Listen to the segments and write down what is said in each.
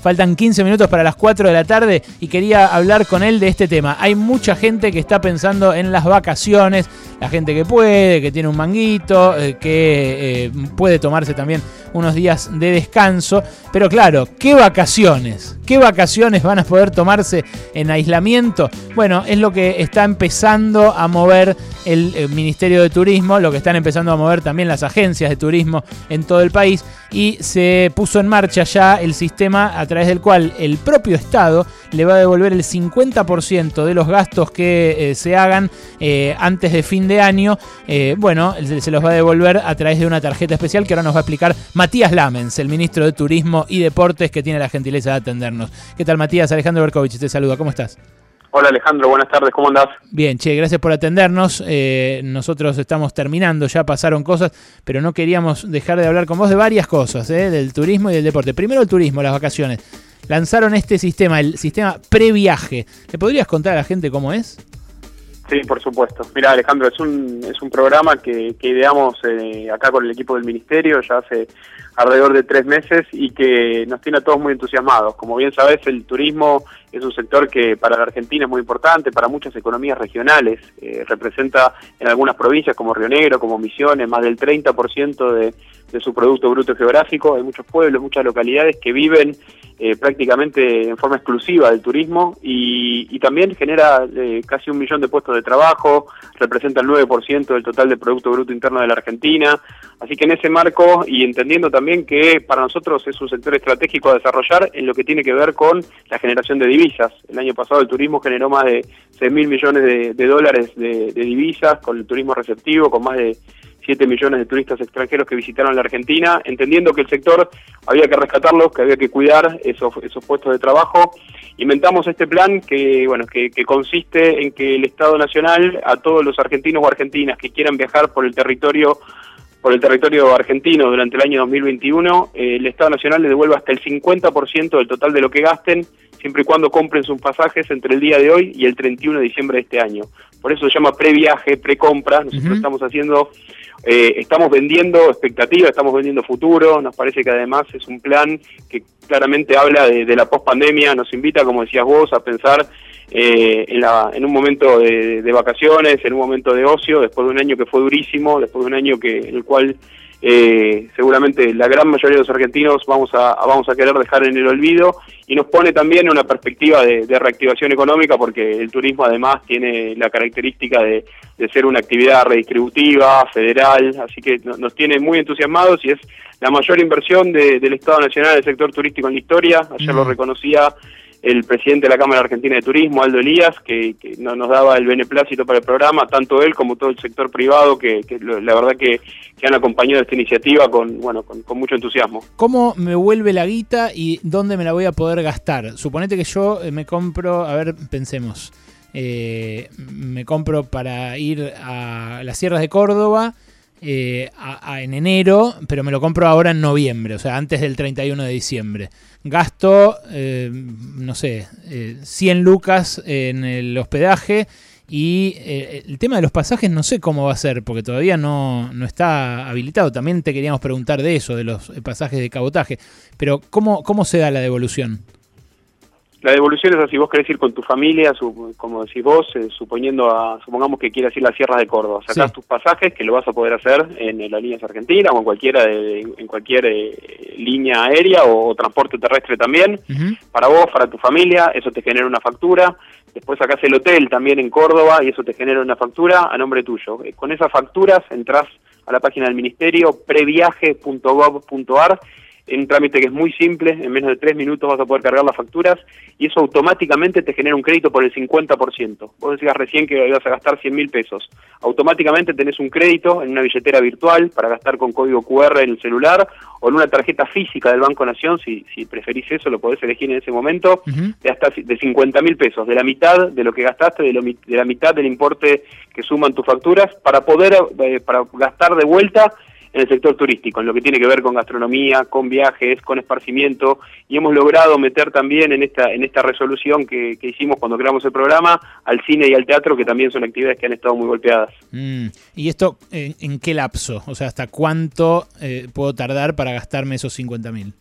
Faltan 15 minutos para las 4 de la tarde y quería hablar con él de este tema. Hay mucha gente que está pensando en las vacaciones, la gente que puede, que tiene un manguito, eh, que eh, puede tomarse también unos días de descanso. Pero claro, ¿qué vacaciones? ¿Qué vacaciones van a poder tomarse en aislamiento? Bueno, es lo que está empezando a mover el, el Ministerio de Turismo, lo que están empezando a mover también las agencias de turismo en todo el país y se puso en marcha ya el sistema través del cual el propio Estado le va a devolver el 50% de los gastos que eh, se hagan eh, antes de fin de año. Eh, bueno, se los va a devolver a través de una tarjeta especial que ahora nos va a explicar Matías Lamens, el ministro de Turismo y Deportes que tiene la gentileza de atendernos. ¿Qué tal Matías? Alejandro Berkovich te saluda, ¿cómo estás? Hola Alejandro, buenas tardes, ¿cómo andás? Bien, che, gracias por atendernos. Eh, nosotros estamos terminando, ya pasaron cosas, pero no queríamos dejar de hablar con vos de varias cosas, eh, del turismo y del deporte. Primero el turismo, las vacaciones. Lanzaron este sistema, el sistema previaje. ¿Le podrías contar a la gente cómo es? Sí, por supuesto. Mira, Alejandro, es un, es un programa que, que ideamos eh, acá con el equipo del Ministerio ya hace alrededor de tres meses y que nos tiene a todos muy entusiasmados. Como bien sabes, el turismo es un sector que para la Argentina es muy importante, para muchas economías regionales. Eh, representa en algunas provincias como Río Negro, como Misiones, más del 30% de, de su Producto Bruto Geográfico. Hay muchos pueblos, muchas localidades que viven eh, prácticamente en forma exclusiva del turismo y, y también genera eh, casi un millón de puestos de trabajo, representa el 9% del total del Producto Bruto Interno de la Argentina. Así que en ese marco y entendiendo también que para nosotros es un sector estratégico a desarrollar en lo que tiene que ver con la generación de divisas. El año pasado el turismo generó más de 6 mil millones de, dólares de, de divisas con el turismo receptivo, con más de 7 millones de turistas extranjeros que visitaron la Argentina, entendiendo que el sector había que rescatarlo, que había que cuidar esos, esos puestos de trabajo. Inventamos este plan que, bueno, que, que consiste en que el Estado Nacional, a todos los argentinos o argentinas que quieran viajar por el territorio por el territorio argentino durante el año 2021, eh, el Estado Nacional le devuelve hasta el 50% del total de lo que gasten, siempre y cuando compren sus pasajes entre el día de hoy y el 31 de diciembre de este año. Por eso se llama previaje, precompra. Nosotros uh -huh. estamos haciendo, eh, estamos vendiendo expectativas, estamos vendiendo futuro. Nos parece que además es un plan que claramente habla de, de la pospandemia, nos invita, como decías vos, a pensar eh, en, la, en un momento de, de, vacaciones, en un momento de ocio, después de un año que fue durísimo, después de un año que en el cual eh, seguramente la gran mayoría de los argentinos vamos a, vamos a querer dejar en el olvido y nos pone también una perspectiva de, de reactivación económica porque el turismo además tiene la característica de, de ser una actividad redistributiva, federal, así que nos tiene muy entusiasmados y es la mayor inversión de, del Estado Nacional del sector turístico en la historia, ayer mm. lo reconocía el presidente de la Cámara Argentina de Turismo, Aldo Elías, que, que no, nos daba el beneplácito para el programa, tanto él como todo el sector privado, que, la verdad que, han acompañado esta iniciativa con, bueno, con, con, mucho entusiasmo. ¿Cómo me vuelve la guita y dónde me la voy a poder gastar? Suponete que yo eh, me compro, a ver, pensemos, eh, me compro para ir a las sierras de Córdoba, eh, en enero, pero me lo compro ahora en noviembre, o sea, antes del 31 de diciembre. Gasto, eh, no sé, eh, 100 lucas en el hospedaje y eh, el tema de los pasajes no sé cómo va a ser, porque todavía no, no está habilitado. También te queríamos preguntar de eso, de los pasajes de cabotaje, pero ¿cómo, cómo se da la devolución? La devolución es así, vos querés ir con tu familia, su, como decís vos, eh, suponiendo a, supongamos que quieras ir a las sierras de Córdoba, sacás sí. tus pasajes, que lo vas a poder hacer en, en las líneas argentinas o en cualquiera de, en cualquier eh, línea aérea o, o, transporte terrestre también, uh -huh. para vos, para tu familia, eso te genera una factura, después sacás el hotel también en Córdoba y eso te genera una factura a nombre tuyo. Eh, con esas facturas entras a la página del ministerio previaje.gov.ar un trámite que es muy simple, en menos de tres minutos vas a poder cargar las facturas y eso automáticamente te genera un crédito por el 50%. Vos decías recién que ibas a gastar 100 mil pesos. Automáticamente tenés un crédito en una billetera virtual para gastar con código QR en el celular o en una tarjeta física del Banco Nación, si, si preferís eso, lo podés elegir en ese momento, uh -huh. de hasta de 50 mil pesos, de la mitad de lo que gastaste, de, lo, de la mitad del importe que suman tus facturas, para poder eh, para gastar de vuelta en el sector turístico, en lo que tiene que ver con gastronomía, con viajes, con esparcimiento, y hemos logrado meter también en esta, en esta resolución que, que hicimos cuando creamos el programa al cine y al teatro, que también son actividades que han estado muy golpeadas. Mm. ¿Y esto en, en, qué lapso? O sea, ¿hasta cuánto eh, puedo tardar para gastarme esos 50 mil?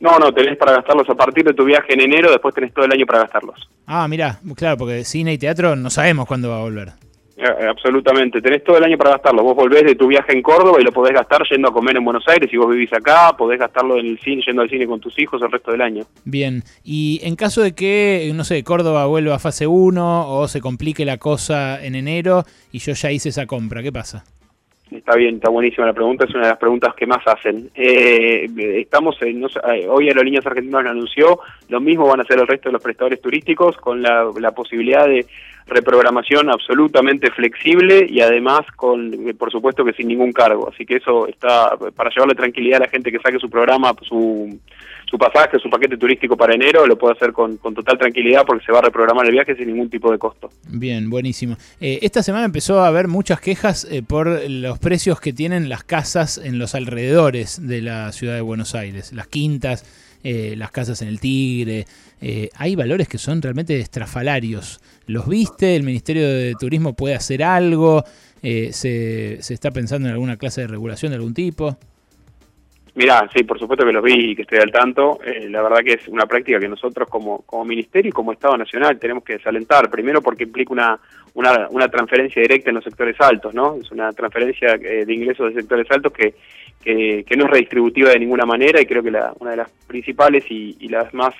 No, no, tenés para gastarlos a partir de tu viaje en enero, después tenés todo el año para gastarlos. Ah, mira, claro, porque cine y teatro no sabemos cuándo va a volver. Eh, absolutamente, tenés todo el año para gastarlo. Vos volvés de tu viaje en Córdoba y lo podés gastar yendo a comer en Buenos Aires. Si vos vivís acá, podés gastarlo en el cine, yendo al cine con tus hijos el resto del año. Bien, y en caso de que, no sé, Córdoba vuelva a fase 1 o se complique la cosa en enero y yo ya hice esa compra, ¿qué pasa? Está bien, está buenísima la pregunta, es una de las preguntas que más hacen. Eh, estamos en, no, eh, hoy Aerolíneas Argentinas lo anunció, lo mismo van a hacer el resto de los prestadores turísticos con la, la posibilidad de reprogramación absolutamente flexible y además con, por supuesto que sin ningún cargo. Así que eso está para llevarle tranquilidad a la gente que saque su programa, su, su pasaje, su paquete turístico para enero, lo puede hacer con, con total tranquilidad porque se va a reprogramar el viaje sin ningún tipo de costo. Bien, buenísimo. Eh, esta semana empezó a haber muchas quejas eh, por los precios que tienen las casas en los alrededores de la ciudad de Buenos Aires, las quintas, eh, las casas en el Tigre. Eh, hay valores que son realmente estrafalarios. ¿Los viste? ¿El Ministerio de Turismo puede hacer algo? Eh, se, ¿Se está pensando en alguna clase de regulación de algún tipo? Mirá, sí, por supuesto que los vi y que estoy al tanto. Eh, la verdad que es una práctica que nosotros como, como Ministerio y como Estado Nacional tenemos que desalentar. Primero porque implica una, una, una transferencia directa en los sectores altos, ¿no? Es una transferencia eh, de ingresos de sectores altos que, que, que, no es redistributiva de ninguna manera y creo que la, una de las principales y, las más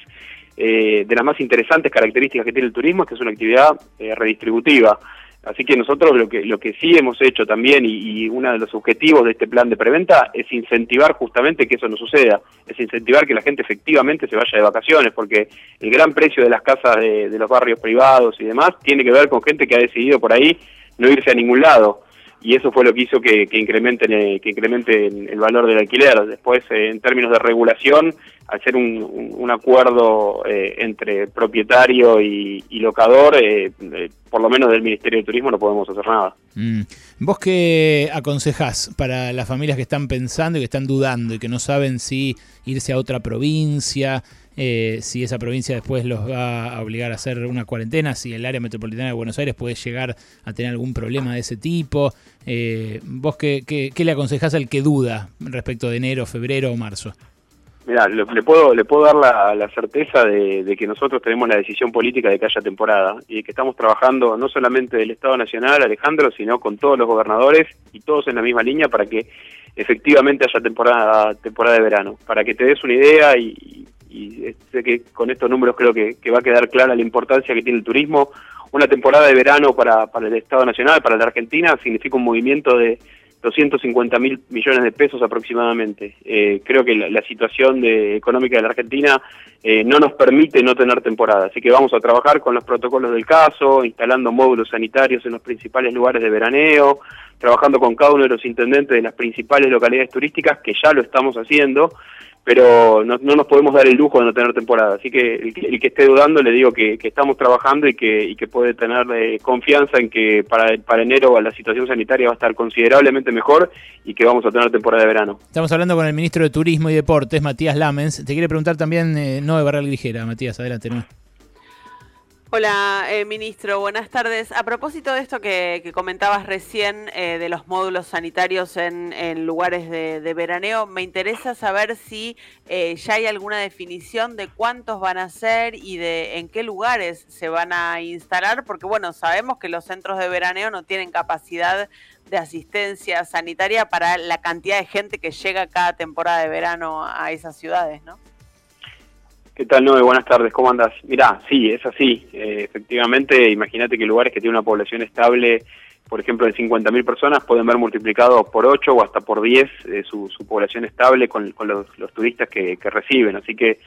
eh, de las más interesantes características que tiene el turismo es que es una actividad eh, redistributiva. Así que nosotros lo que lo que sí hemos hecho también y, y, uno de los objetivos de este plan de preventa es incentivar justamente que eso no suceda, es incentivar que la gente efectivamente se vaya de vacaciones, porque el gran precio de las casas de, de los barrios privados y demás tiene que ver con gente que ha decidido por ahí no irse a ningún lado y eso fue lo que hizo que, que incrementen que incrementen el valor del alquiler. Después, eh, en términos de regulación, al ser un, un, acuerdo eh, entre propietario y, y locador, eh, por lo menos del Ministerio de Turismo no podemos hacer nada. Mm. ¿Vos qué aconsejás para las familias que están pensando y que están dudando y que no saben si irse a otra provincia? Eh, si esa provincia después los va a obligar a hacer una cuarentena, si el área metropolitana de Buenos Aires puede llegar a tener algún problema de ese tipo. Eh, ¿Vos qué, qué, qué, le aconsejás al que duda respecto de enero, febrero o marzo? Mira, le, puedo le puedo dar la, la certeza de, de, que nosotros tenemos la decisión política de que haya temporada y que estamos trabajando no solamente del Estado Nacional, Alejandro, sino con todos los gobernadores y todos en la misma línea para que efectivamente haya temporada temporada de verano. Para que te des una idea y, y sé que con estos números creo que, va a quedar clara la importancia que tiene el turismo. Una temporada de verano para, para el Estado Nacional, para la Argentina, significa un movimiento de 250 mil millones de pesos aproximadamente. Eh, creo que la, la situación de, económica de la Argentina eh, no nos permite no tener temporada, así que vamos a trabajar con los protocolos del caso, instalando módulos sanitarios en los principales lugares de veraneo, trabajando con cada uno de los intendentes de las principales localidades turísticas, que ya lo estamos haciendo, pero no, no, nos podemos dar el lujo de no tener temporada. Así que el, que, el que esté dudando le digo que, estamos trabajando y que, y que puede tener eh, confianza en que para, para enero la situación sanitaria va a estar considerablemente mejor y que vamos a tener temporada de verano. Estamos hablando con el ministro de Turismo y Deportes, Matías Lamens. Te quiere preguntar también eh, Noé Barral Grijera. Matías, adelante. ¿no? Hola, eh, ministro, buenas tardes. A propósito de esto que, comentabas recién eh, de los módulos sanitarios en, lugares de, de, veraneo, me interesa saber si eh, ya hay alguna definición de cuántos van a ser y de en qué lugares se van a instalar, porque bueno, sabemos que los centros de veraneo no tienen capacidad de asistencia sanitaria para la cantidad de gente que llega cada temporada de verano a esas ciudades, ¿no? ¿Qué tal, Noé? Buenas tardes, ¿cómo andas? Mirá, sí, es así. Eh, efectivamente, imagínate que lugares que tienen una población estable, por ejemplo, de 50.000 personas, pueden ver multiplicado por 8 o hasta por 10 eh, su, su, población estable con, los, turistas que, reciben. Así que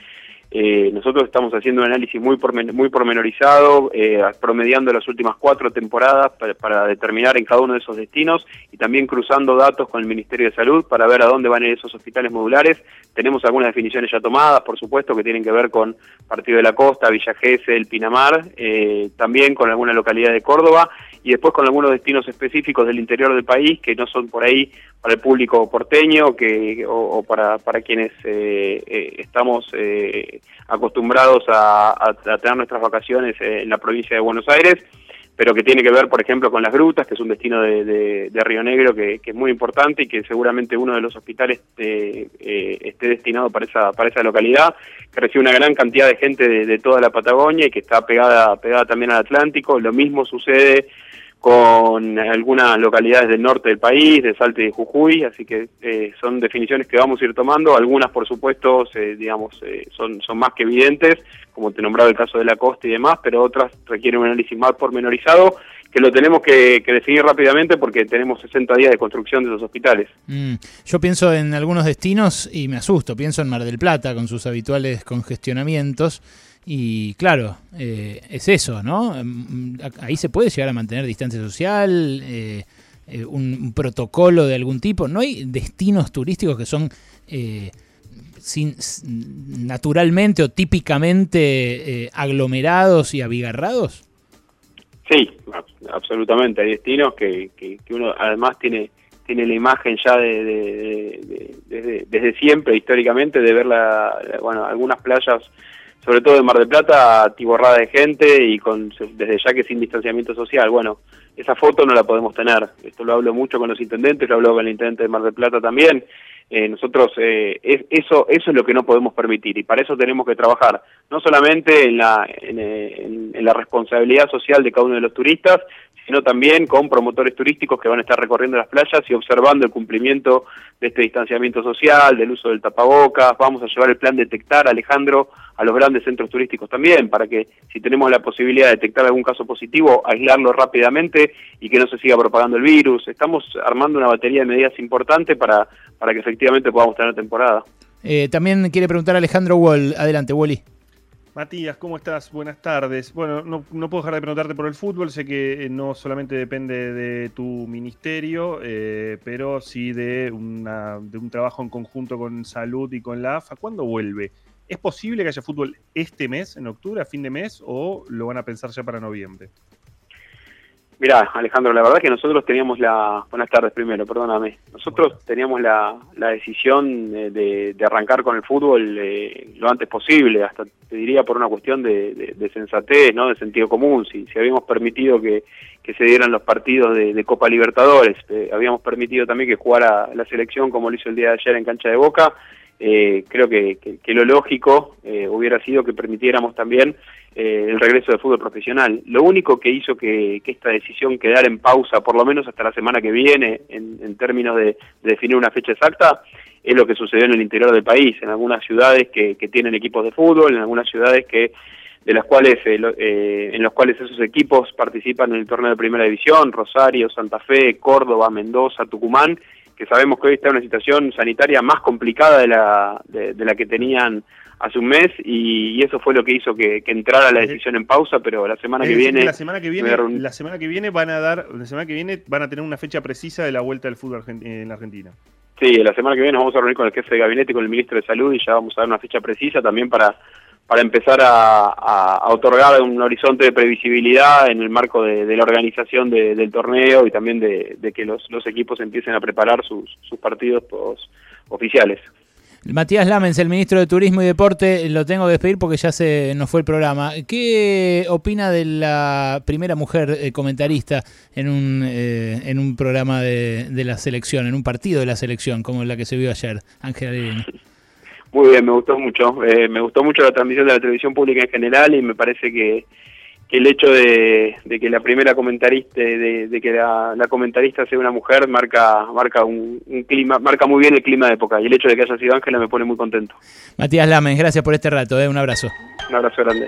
eh, nosotros estamos haciendo un análisis muy, pormen muy pormenorizado, eh, promediando las últimas cuatro temporadas para, determinar en cada uno de esos destinos y también cruzando datos con el Ministerio de Salud para ver a dónde van esos hospitales modulares. Tenemos algunas definiciones ya tomadas, por supuesto, que tienen que ver con Partido de la Costa, Villa Gesell, el Pinamar, eh, también con alguna localidad de Córdoba y después con algunos destinos específicos del interior del país que no son por ahí para el público porteño que, o, o para, para quienes eh, eh, estamos eh, acostumbrados a, tener nuestras vacaciones en la provincia de Buenos Aires pero que tiene que ver, por ejemplo, con las grutas, que es un destino de, Río Negro que, es muy importante y que seguramente uno de los hospitales eh, eh, esté destinado para esa, para esa localidad, que recibe una gran cantidad de gente de, toda la Patagonia y que está pegada, pegada también al Atlántico. Lo mismo sucede con algunas localidades del norte del país, de Salte y Jujuy, así que eh, son definiciones que vamos a ir tomando, algunas por supuesto digamos son, son más que evidentes, como te nombraba el caso de la costa y demás, pero otras requieren un análisis más pormenorizado que lo tenemos que, definir rápidamente porque tenemos 60 días de construcción de esos hospitales. Mm, yo pienso en algunos destinos y me asusto, pienso en Mar del Plata con sus habituales congestionamientos y claro, eh, es eso, ¿no? Mm, ahí se puede llegar a mantener distancia social, eh, eh, un, protocolo de algún tipo, ¿no hay destinos turísticos que son sin, naturalmente o típicamente aglomerados y abigarrados? Sí, absolutamente. Hay destinos que, que, uno además tiene tiene la imagen ya de, desde, siempre, históricamente, de ver la, bueno, algunas playas, sobre todo de Mar del Plata, atiborrada de gente y con desde ya que sin distanciamiento social. Bueno, esa foto no la podemos tener. Esto lo hablo mucho con los intendentes, lo hablo con el intendente de Mar del Plata también. Eh, nosotros eh, eso eso es lo que no podemos permitir y para eso tenemos que trabajar no solamente en la en, la responsabilidad social de cada uno de los turistas sino también con promotores turísticos que van a estar recorriendo las playas y observando el cumplimiento de este distanciamiento social, del uso del tapabocas. Vamos a llevar el plan detectar, Alejandro, a los grandes centros turísticos también, para que si tenemos la posibilidad de detectar algún caso positivo, aislarlo rápidamente y que no se siga propagando el virus. Estamos armando una batería de medidas importantes para, para que efectivamente podamos tener temporada. Eh, también quiere preguntar Alejandro Wall. Adelante, Wally. Matías, ¿cómo estás? Buenas tardes. Bueno, no, puedo dejar de preguntarte por el fútbol. Sé que eh, no solamente depende de tu ministerio, eh, pero sí de, una, de un trabajo en conjunto con Salud y con la AFA. ¿Cuándo vuelve? ¿Es posible que haya fútbol este mes, en octubre, a fin de mes, o lo van a pensar ya para noviembre? Mira, Alejandro, la verdad es que nosotros teníamos la... Buenas tardes primero, perdóname. Nosotros teníamos la, la decisión de, de, arrancar con el fútbol eh, lo antes posible, hasta te diría por una cuestión de, de, sensatez, ¿no? de sentido común. Si, si habíamos permitido que, que se dieran los partidos de, Copa Libertadores, eh, habíamos permitido también que jugara la selección como lo hizo el día de ayer en cancha de Boca, eh, creo que, lo lógico eh, hubiera sido que permitiéramos también eh, el regreso del fútbol profesional. Lo único que hizo que, esta decisión quedara en pausa, por lo menos hasta la semana que viene, en, términos de, definir una fecha exacta, es lo que sucedió en el interior del país, en algunas ciudades que, tienen equipos de fútbol, en algunas ciudades que de las cuales en los cuales esos equipos participan en el torneo de primera división, Rosario, Santa Fe, Córdoba, Mendoza, Tucumán, que sabemos que hoy está en una situación sanitaria más complicada de la, de, la que tenían hace un mes y, eso fue lo que hizo que, entrara la decisión en pausa, pero la semana que viene la semana que viene la semana que viene van a dar la semana que viene van a tener una fecha precisa de la vuelta del fútbol en la Argentina. Sí, la semana que viene nos vamos a reunir con el jefe de gabinete y con el ministro de Salud y ya vamos a dar una fecha precisa también para para empezar a, otorgar un horizonte de previsibilidad en el marco de, la organización del torneo y también de, que los, equipos empiecen a preparar sus, partidos oficiales. Matías Lamens, el ministro de Turismo y Deporte, lo tengo que despedir porque ya se nos fue el programa. ¿Qué opina de la primera mujer eh, comentarista en un, eh, en un programa de, la selección, en un partido de la selección, como la que se vio ayer, Ángela Levin? Muy bien, me gustó mucho. Eh, me gustó mucho la transmisión de la televisión pública en general y me parece que, el hecho de, que la primera comentarista, de, que la, comentarista sea una mujer, marca marca un, clima, marca muy bien el clima de época. Y el hecho de que haya sido Ángela me pone muy contento. Matías Lames, gracias por este rato. Eh. Un abrazo. Un abrazo grande.